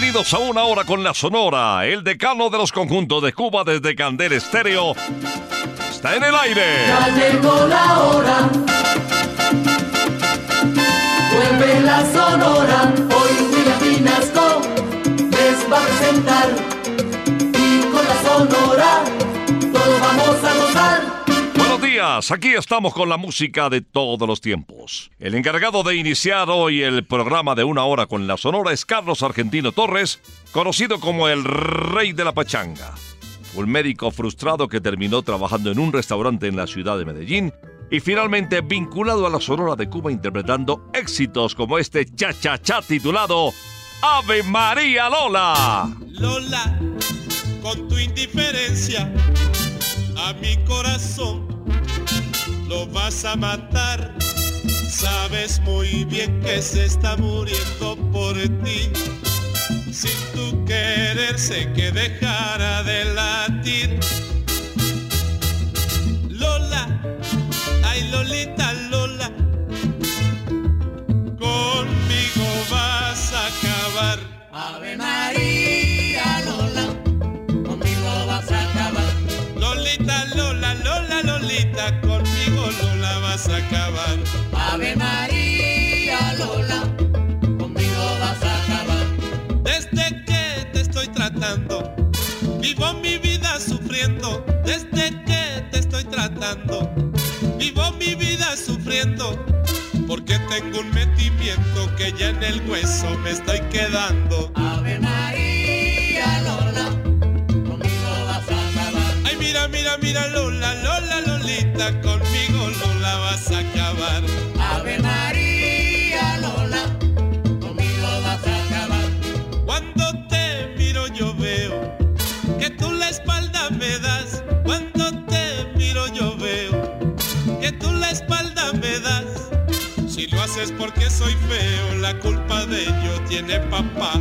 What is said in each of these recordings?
Bienvenidos a una hora con la Sonora, el decano de los conjuntos de Cuba desde Candel Estéreo. Está en el aire. Ya llegó la hora. Vuelve la sonora. Hoy William Pinasco les va a presentar. Y con la sonora aquí estamos con la música de todos los tiempos. El encargado de iniciar hoy el programa de una hora con la Sonora es Carlos Argentino Torres, conocido como el Rey de la Pachanga. Un médico frustrado que terminó trabajando en un restaurante en la ciudad de Medellín y finalmente vinculado a la Sonora de Cuba interpretando éxitos como este cha-cha-cha titulado Ave María Lola. Lola, con tu indiferencia a mi corazón lo vas a matar. Sabes muy bien que se está muriendo por ti. Sin tu querer sé que dejara de latir. Lola, ay Lolita Lola, conmigo vas a acabar. Ave María Conmigo Lola vas a acabar. Ave María Lola, conmigo vas a acabar. Desde que te estoy tratando, vivo mi vida sufriendo desde que te estoy tratando. Vivo mi vida sufriendo porque tengo un metimiento que ya en el hueso me estoy quedando. Ave María mira, mira, Lola, Lola, Lolita, conmigo Lola vas a acabar. Ave María Lola, conmigo vas a acabar. Cuando te miro yo veo que tú la espalda me das. Cuando te miro yo veo que tú la espalda me das. Si lo haces porque soy feo, la culpa de ello tiene papá.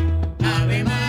Ave María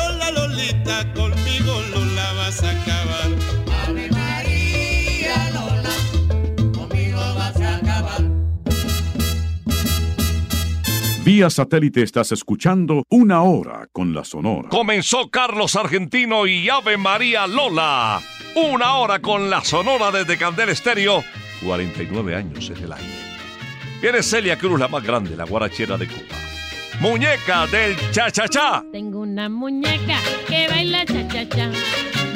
vas a acabar. Ave María Lola, conmigo vas a acabar. Vía satélite estás escuchando Una Hora con la Sonora. Comenzó Carlos Argentino y Ave María Lola. Una hora con la Sonora desde Candel Estéreo. 49 años en el aire. Viene Celia Cruz, la más grande, la guarachera de Cuba. Muñeca del cha-cha-cha. Tengo una muñeca que baila cha-cha-cha.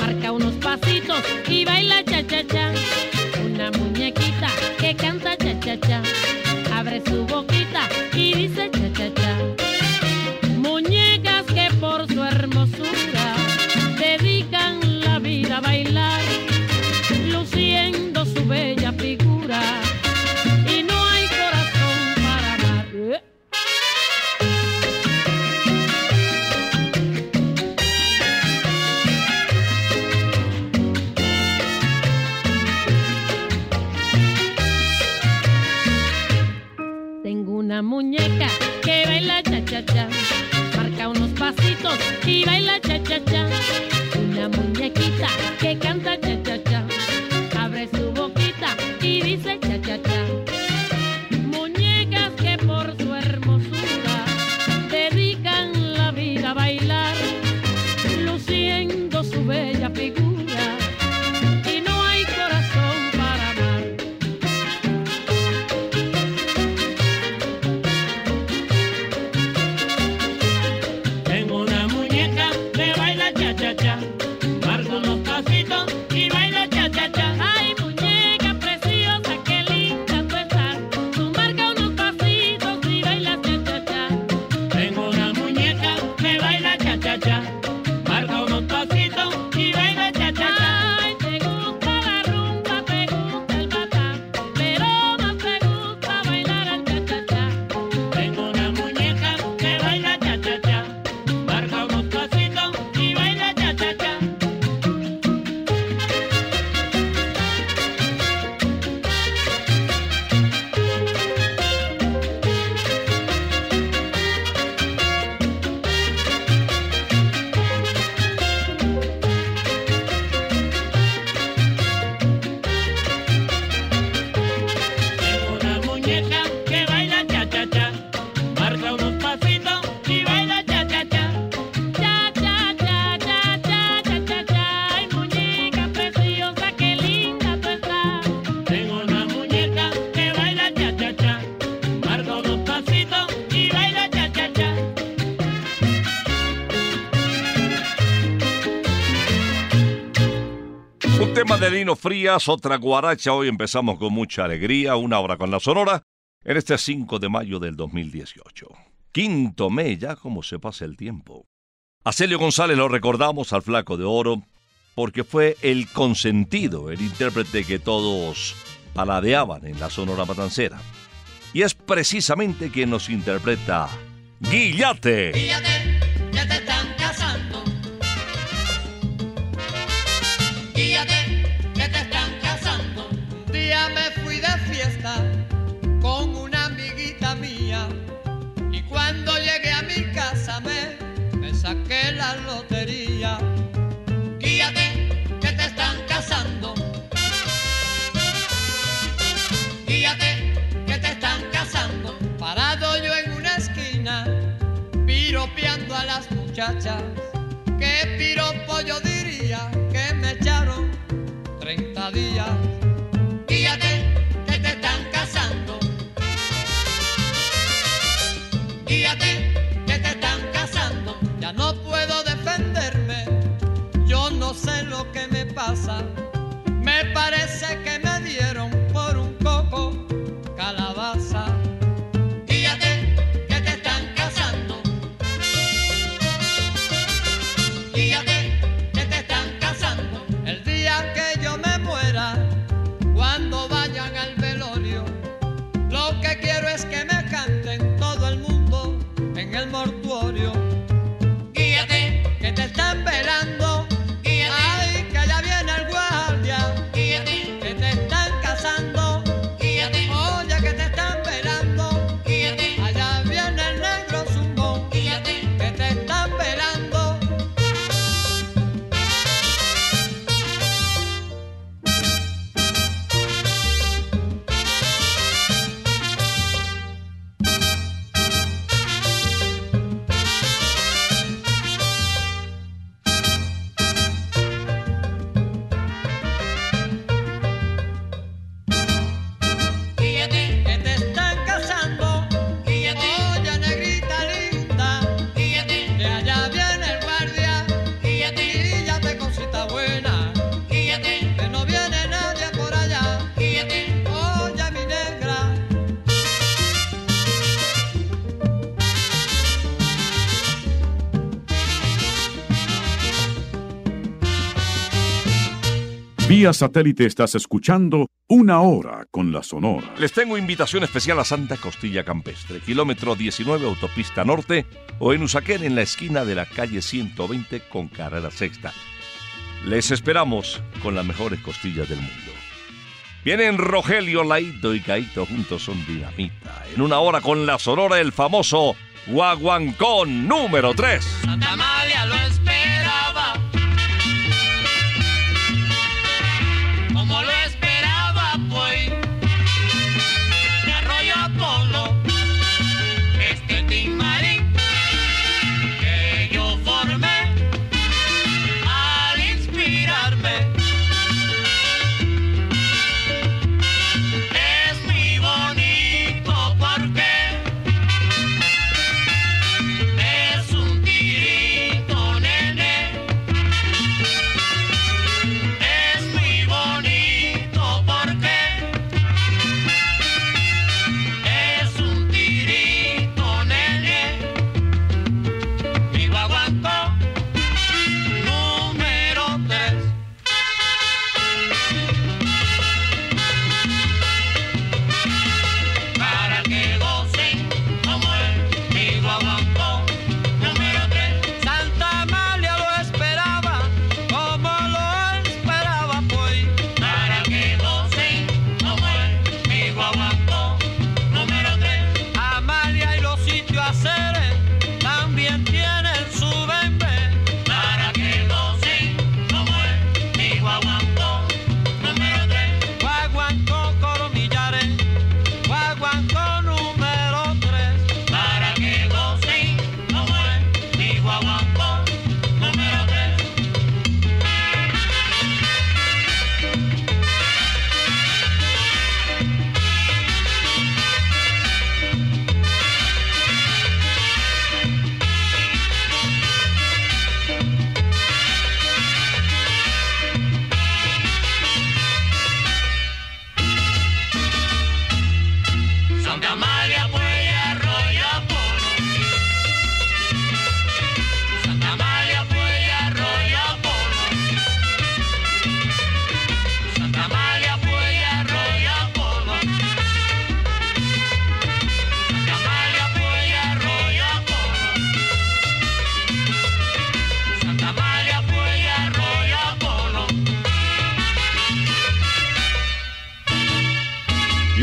Marca unos pasitos y baila cha-cha-cha. Una muñequita que canta cha-cha-cha. Abre su boquita baila Frías, otra guaracha. Hoy empezamos con mucha alegría, una hora con la Sonora, en este 5 de mayo del 2018. Quinto mes, ya como se pasa el tiempo. A Celio González lo recordamos al Flaco de Oro, porque fue el consentido, el intérprete que todos paladeaban en la Sonora Matancera. Y es precisamente quien nos interpreta Guillate. Guíllate, lotería. Guíate, que te están casando. Guíate, que te están casando. Parado yo en una esquina, piropeando a las muchachas. ¿Qué piropo yo diría que me echaron 30 días? Me parece Vía satélite estás escuchando Una Hora con la Sonora. Les tengo invitación especial a Santa Costilla Campestre, kilómetro 19 Autopista Norte o en Usaquén en la esquina de la calle 120 con carrera sexta. Les esperamos con las mejores costillas del mundo. Vienen Rogelio, Laito y Caito juntos son dinamita. En una hora con la Sonora el famoso Guaguancón número 3. Santa Amalia lo esperaba. Santa Amalia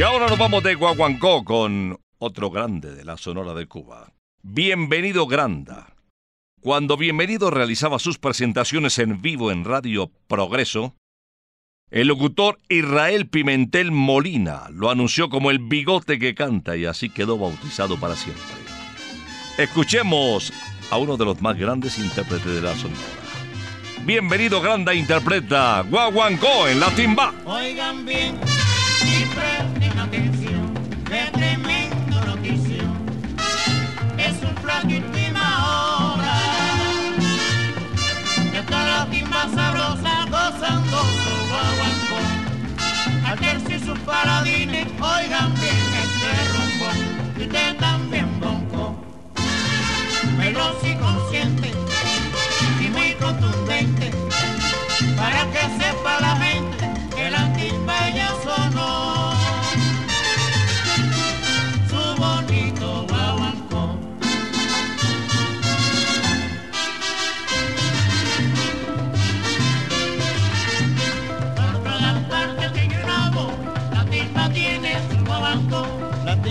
Y ahora nos vamos de Guaguancó con otro grande de la Sonora de Cuba. Bienvenido Granda. Cuando Bienvenido realizaba sus presentaciones en vivo en Radio Progreso, el locutor Israel Pimentel Molina lo anunció como el bigote que canta y así quedó bautizado para siempre. Escuchemos a uno de los más grandes intérpretes de la sonora. Bienvenido, Granda Interpreta, Guaguancó en la timba. Oigan bien paladines, oigan bien este rumbo. Y usted también bonco. Veloz y consciente y muy contundente para que sepa la gente que la ya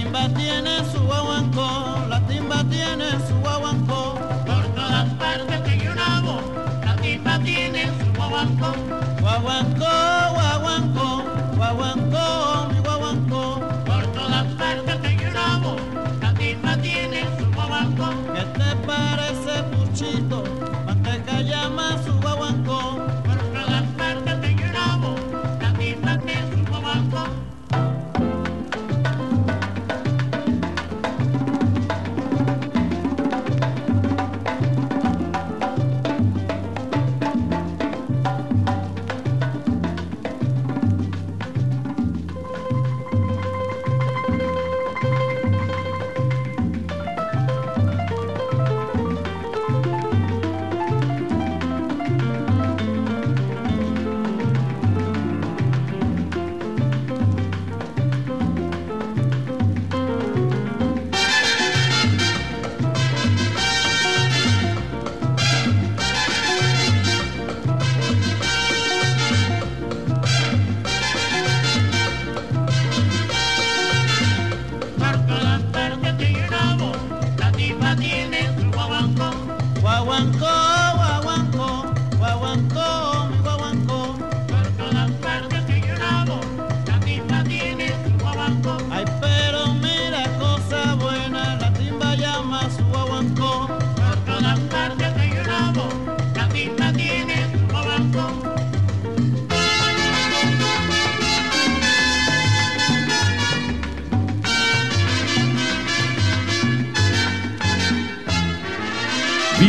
La timba tiene su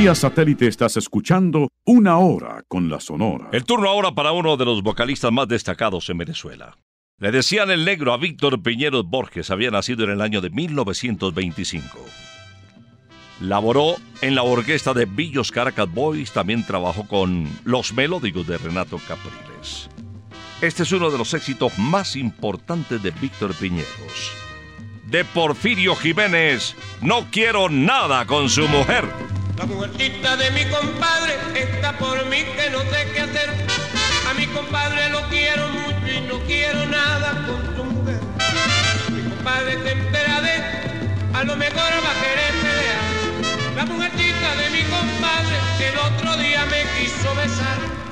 Satélite estás escuchando Una Hora con la Sonora. El turno ahora para uno de los vocalistas más destacados en Venezuela. Le decían el negro a Víctor Piñeros Borges, había nacido en el año de 1925. Laboró en la orquesta de Villos Caracas Boys, también trabajó con Los Melódicos de Renato Capriles. Este es uno de los éxitos más importantes de Víctor Piñeros. De Porfirio Jiménez, no quiero nada con su mujer. La mujercita de mi compadre está por mí que no sé qué hacer. A mi compadre lo quiero mucho y no quiero nada con su mujer. Mi compadre se entera de, a lo mejor va a querer pelear. La mujercita de mi compadre el otro día me quiso besar.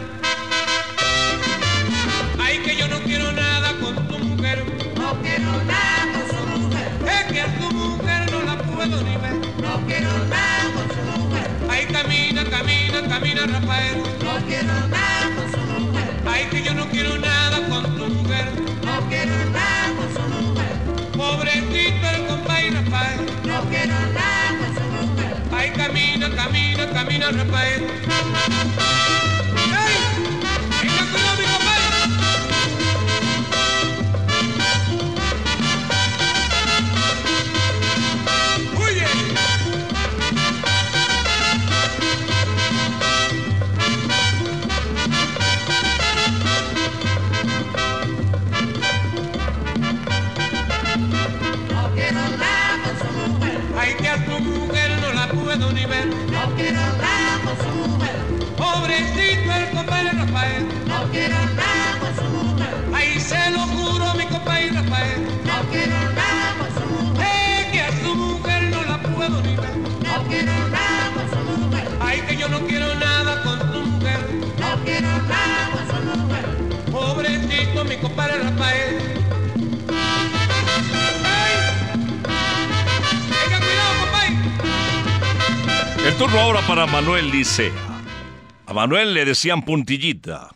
Que yo no quiero nada con tu mujer. No quiero nada con su mujer. Pobrecito el compadre Rafael. No quiero nada con su mujer. Ay camina, camina, camina Rafael. El turno ahora para Manuel Licea. A Manuel le decían puntillita.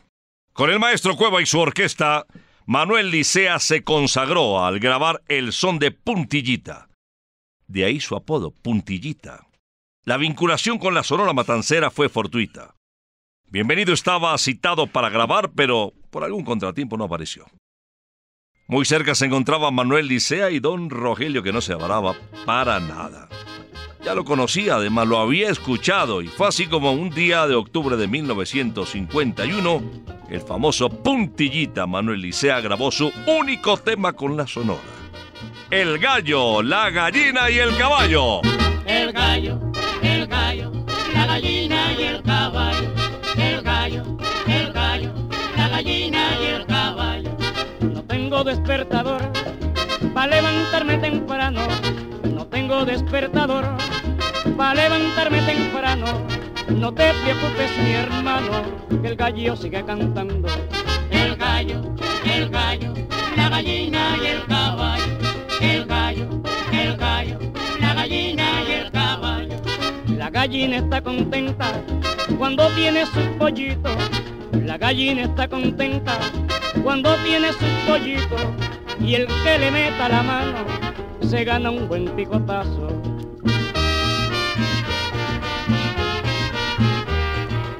Con el maestro Cueva y su orquesta, Manuel Licea se consagró al grabar el son de puntillita. De ahí su apodo, puntillita. La vinculación con la Sonora Matancera fue fortuita. Bienvenido estaba citado para grabar, pero por algún contratiempo no apareció. Muy cerca se encontraban Manuel Licea y don Rogelio que no se avaraba para nada. Ya lo conocía, además lo había escuchado y fue así como un día de octubre de 1951, el famoso Puntillita Manuel Licea grabó su único tema con la Sonora. El gallo, la gallina y el caballo. El gallo, el gallo, la gallina despertador para levantarme temprano. No tengo despertador para levantarme temprano. No te preocupes, mi hermano, que el gallo sigue cantando. El gallo, el gallo, la gallina y el caballo. El gallo, el gallo, la gallina y el caballo. La gallina está contenta cuando tiene sus pollitos. La gallina está contenta cuando tiene sus pollitos. Y el que le meta la mano se gana un buen picotazo.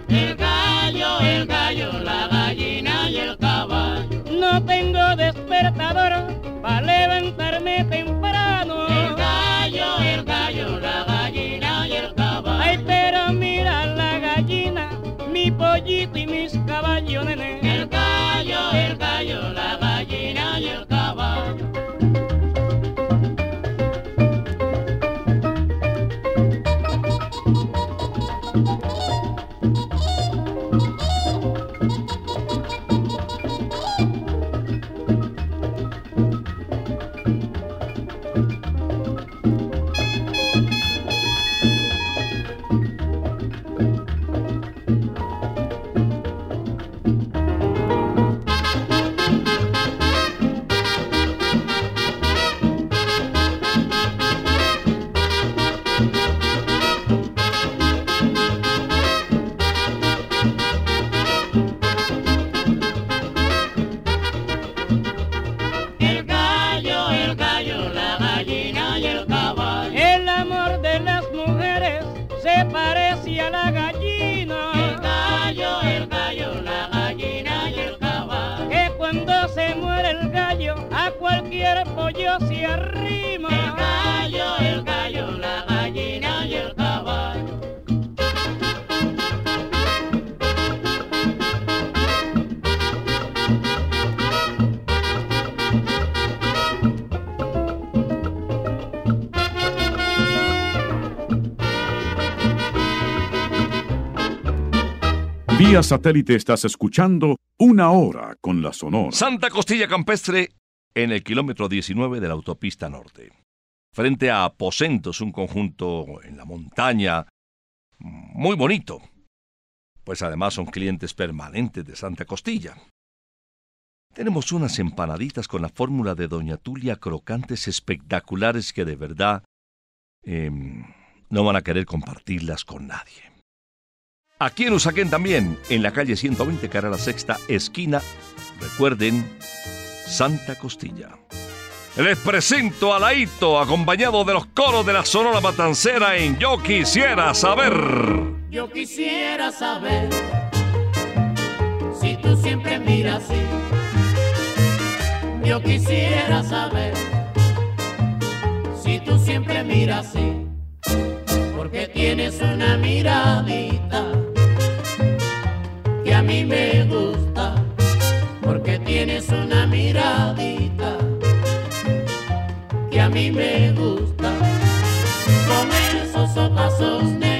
El gallo, el gallo, la gallina y el caballo. No tengo despertador Vía satélite estás escuchando Una Hora con la Sonora. Santa Costilla Campestre en el kilómetro 19 de la autopista norte. Frente a Aposentos, un conjunto en la montaña muy bonito. Pues además son clientes permanentes de Santa Costilla. Tenemos unas empanaditas con la fórmula de Doña Tulia crocantes espectaculares que de verdad em, no van a querer compartirlas con nadie. Aquí en Usaquén también, en la calle 120, cara a la sexta esquina, recuerden, Santa Costilla. Les presento a Laito, acompañado de los coros de la Sonora Matancera en Yo Quisiera Saber. Yo quisiera saber si tú siempre miras así. Yo quisiera saber si tú siempre miras así. Porque tienes una miradita que a mí me gusta. Porque tienes una miradita que a mí me gusta. Con esos ojos negros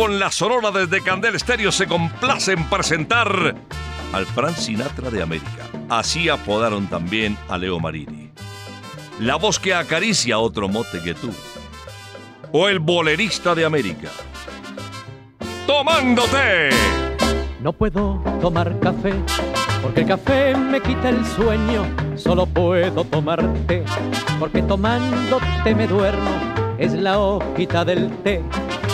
con la Sonora desde Candel Estéreo se complace en presentar al Frank Sinatra de América. Así apodaron también a Leo Marini. La voz que acaricia otro mote que tú. O el bolerista de América. Tomándote. No puedo tomar café porque el café me quita el sueño. Solo puedo tomar té porque tomándote me duermo. Es la hojita del té,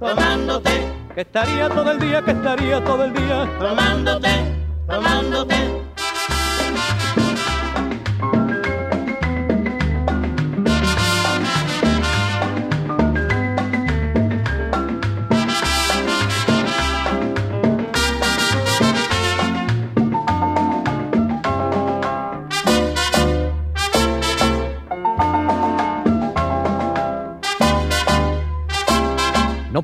tomándote, que estaría todo el día, que estaría todo el día. tomándote, tomándote.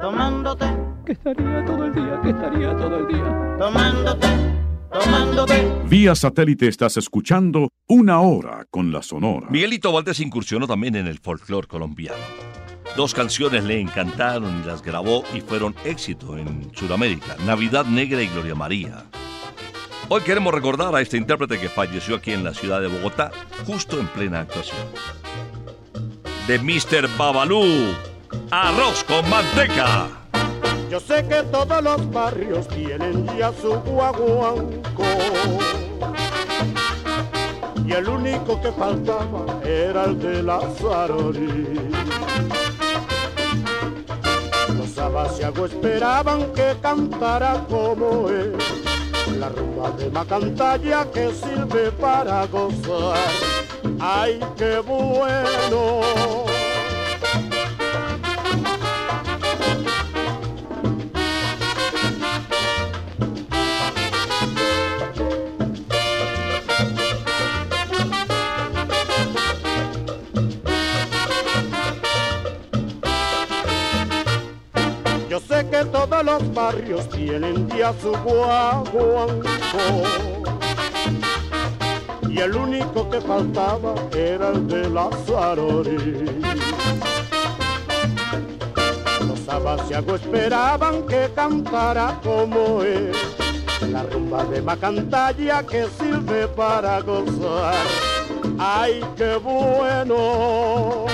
tomándote, Que estaría todo el día, que estaría todo el día. tomándote, tomándote. Vía satélite estás escuchando Una Hora con la Sonora. Miguelito Valdés incursionó también en el folclore colombiano. Dos canciones le encantaron y las grabó y fueron éxito en Sudamérica, Navidad Negra y Gloria María. Hoy queremos recordar a este intérprete que falleció aquí en la ciudad de Bogotá, justo en plena actuación. de Mr. Babalú, arroz con manteca. Yo sé que todos los barrios tienen ya su guaguanco. Y el único que faltaba era el de la. Los abasiagos esperaban que cantara como él. La rumba de Macantalla que sirve para gozar. ¡Ay, qué bueno! Tienen ya su guaguanco. Y el único que faltaba era el de la Zarori. Los abasiagos esperaban que cantara como él. La rumba de Macantalla que sirve para gozar. ¡Ay, qué bueno!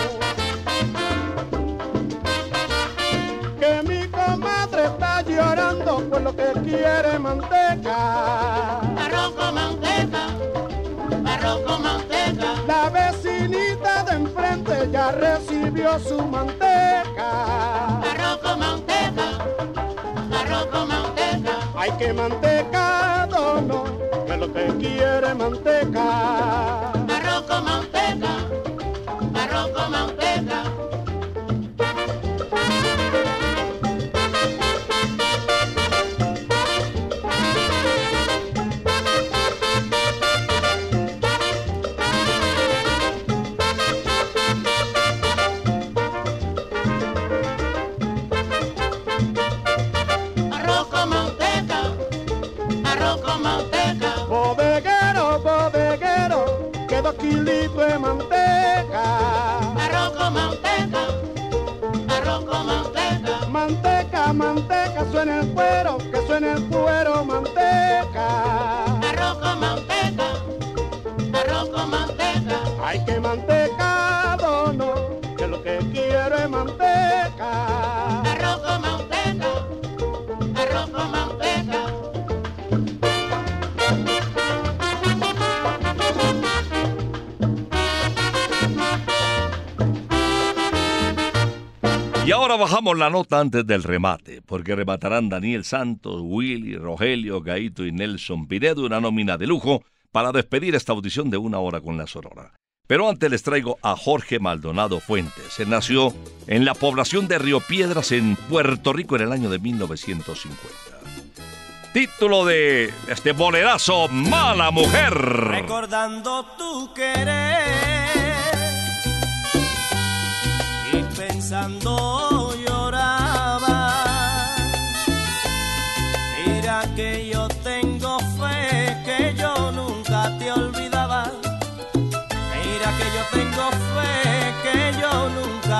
Que quiere manteca. Arroz con manteca, arroz con manteca. La vecinita de enfrente ya recibió su manteca. Arroz con manteca, arroz con manteca. Hay que manteca, no, que lo que quiere manteca. La nota antes del remate, porque rematarán Daniel Santos, Willy, Rogelio, Gaito y Nelson Pinedo una nómina de lujo para despedir esta audición de una hora con la Sonora. Pero antes les traigo a Jorge Maldonado Fuentes. Él nació en la población de Río Piedras, en Puerto Rico, en el año de 1950. Título de este bolerazo, Mala Mujer. recordando tu querer y pensando lloraba.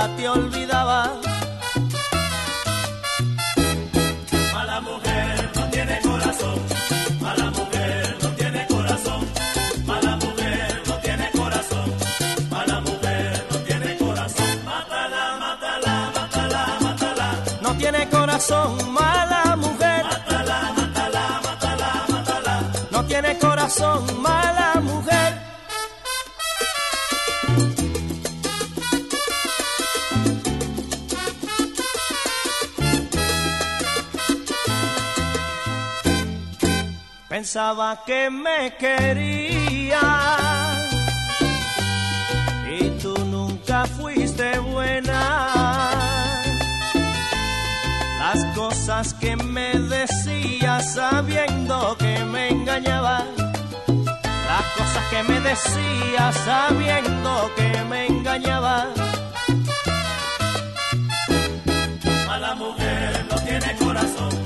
Nunca te olvidaba. Mala mujer no tiene corazón. Mala mujer no tiene corazón. Mala mujer no tiene corazón. Mala mujer no tiene corazón. Mátala, mátala, mátala, mátala. No tiene corazón, mala mujer. Mátala, mátala, mátala, mátala. No tiene corazón, mala Pensaba que me quería y tú nunca fuiste buena. Las cosas que me decías sabiendo que me engañabas. Las cosas que me decías sabiendo que me engañabas. Mala mujer no tiene corazón.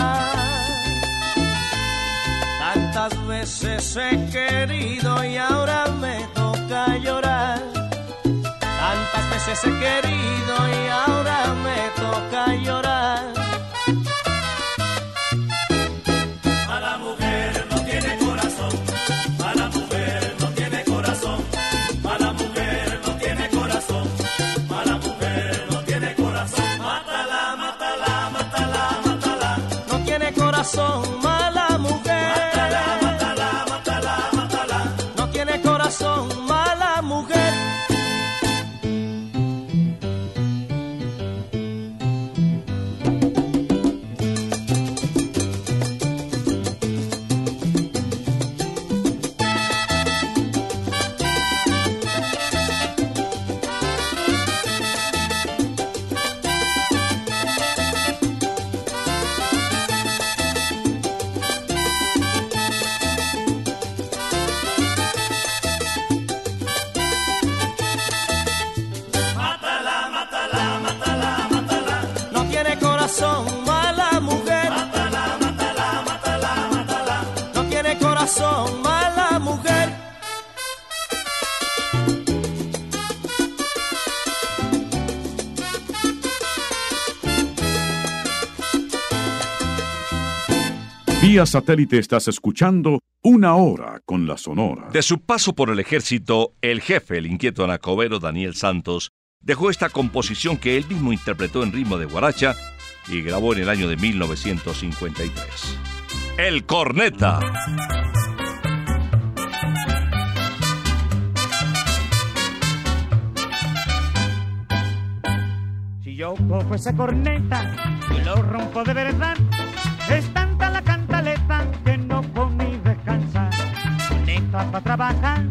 Tantas veces he querido y ahora me toca llorar. Tantas veces he querido y ahora me toca llorar. Vía satélite estás escuchando Una Hora con la Sonora. De su paso por el ejército, el jefe, el inquieto anacobero Daniel Santos, dejó esta composición que él mismo interpretó en ritmo de guaracha y grabó en el año de 1953. El Corneta. Si yo cojo esa corneta y lo rompo de verdad, es Corneta para trabajar,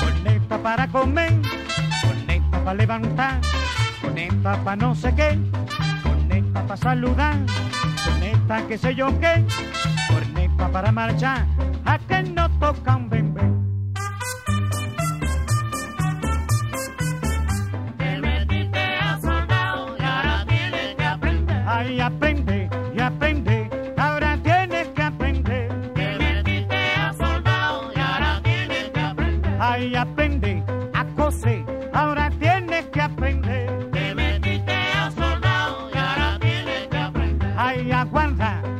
corneta para comer, corneta para levantar, corneta para no sé qué, corneta para saludar, corneta que sé yo qué, corneta para marchar, a que no tocan bembé. Te metiste a soldado y ahora tienes que aprender. Ay, aprende Ay, aguanta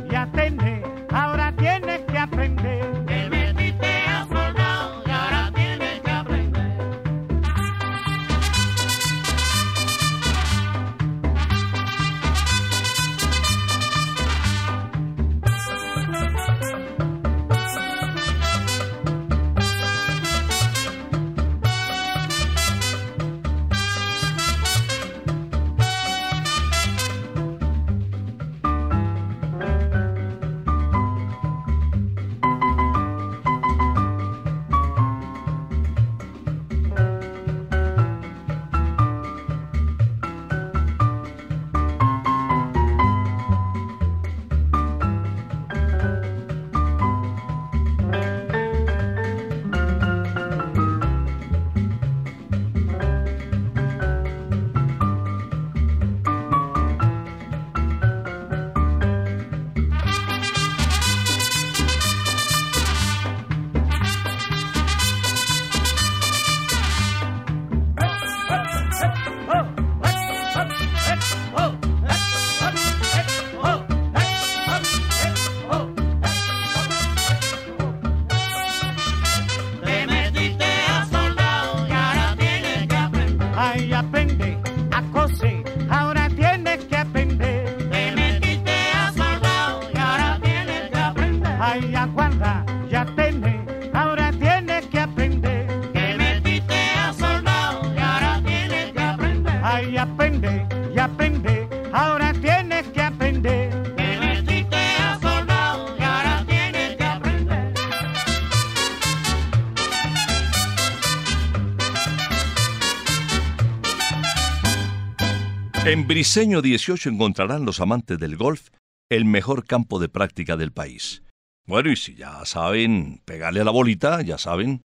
Briseño 18 encontrarán los amantes del golf el mejor campo de práctica del país. Bueno, y si ya saben pegarle a la bolita, ya saben,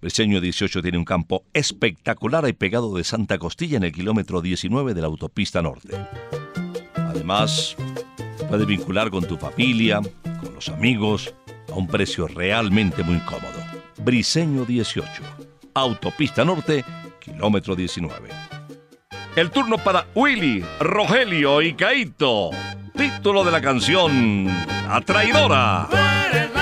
Briseño 18 tiene un campo espectacular y pegado de Santa Costilla en el kilómetro 19 de la autopista norte. Además, puedes vincular con tu familia, con los amigos, a un precio realmente muy cómodo. Briseño 18, autopista norte, kilómetro 19. El turno para Willy, Rogelio y Caito. Título de la canción, La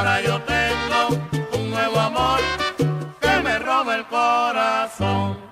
Ahora yo tengo un nuevo amor que me roba el corazón.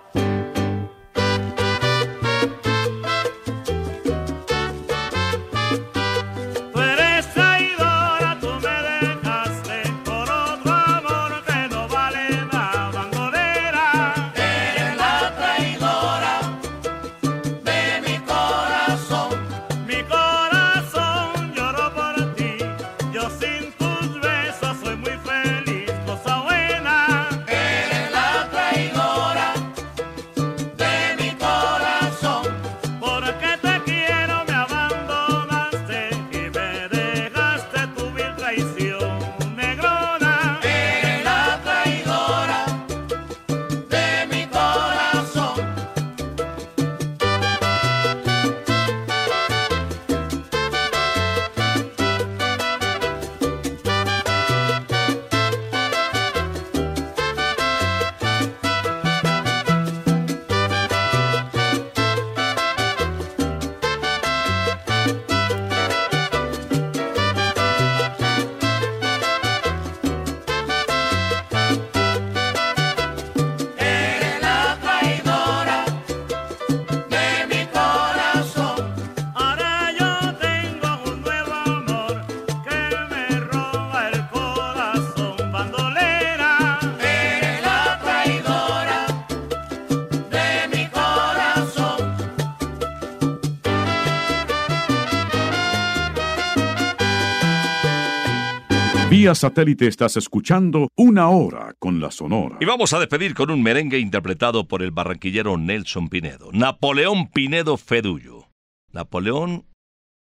Vía satélite estás escuchando Una Hora con la Sonora. Y vamos a despedir con un merengue interpretado por el barranquillero Nelson Pinedo. Napoleón Pinedo Fedullo. Napoleón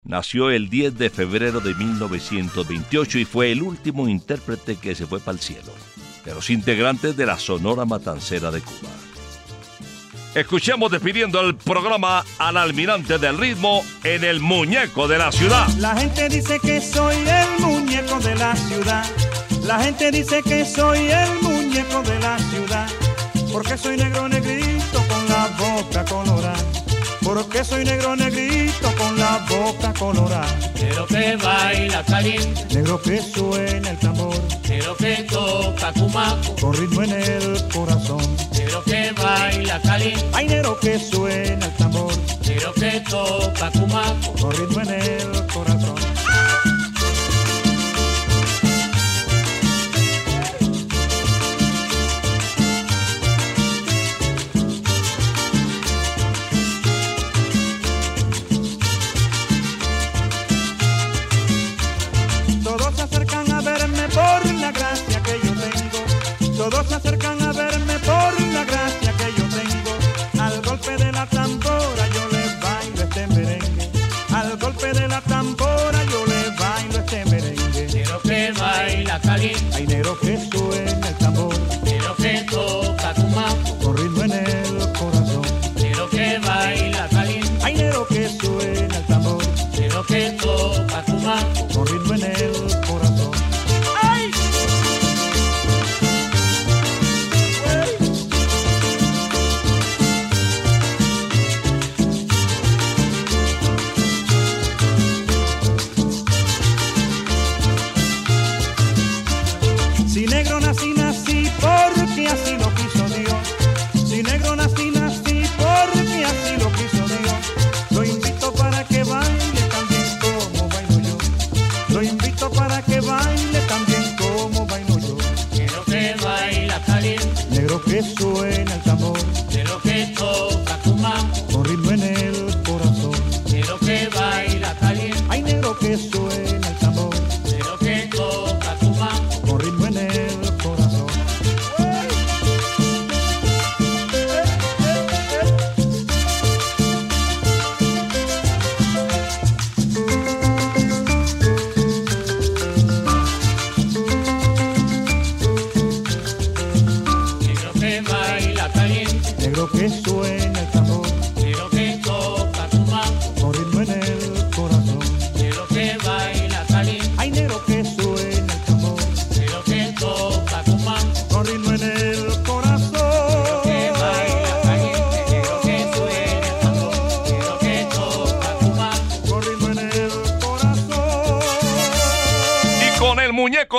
nació el 10 de febrero de 1928 y fue el último intérprete que se fue para el cielo, de los integrantes de la Sonora Matancera de Cuba. Escuchemos despidiendo el programa al almirante del ritmo en el muñeco de la ciudad. La gente dice que soy el muñeco de la ciudad. La gente dice que soy el muñeco de la ciudad. Porque soy negro negrito con la boca colorada. Porque soy negro negrito con la boca colorada. Quiero que baila caliente, Negro que suena el tambor. quiero que toca cumaco, Con ritmo en el corazón. quiero que baila caliente, Ay, negro que suena el tambor. quiero que toca cumaco. Con ritmo en el corazón. Todos se acercan a verme por la gracia que yo tengo. Al golpe de la tambora yo les bailo este merengue. Al golpe de la tambora yo les bailo este merengue. Nero que baila caliente. Ay, nero que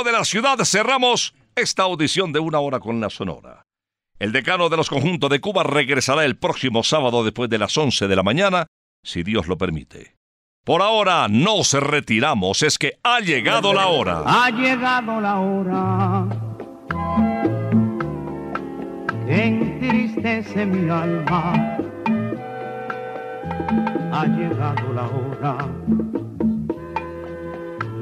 de la ciudad cerramos esta audición de una hora con la Sonora. El decano de los conjuntos de Cuba regresará el próximo sábado después de las 11 de la mañana, si Dios lo permite. Por ahora nos retiramos, es que ha llegado la hora. Ha llegado la hora entristece mi alma. Ha llegado la hora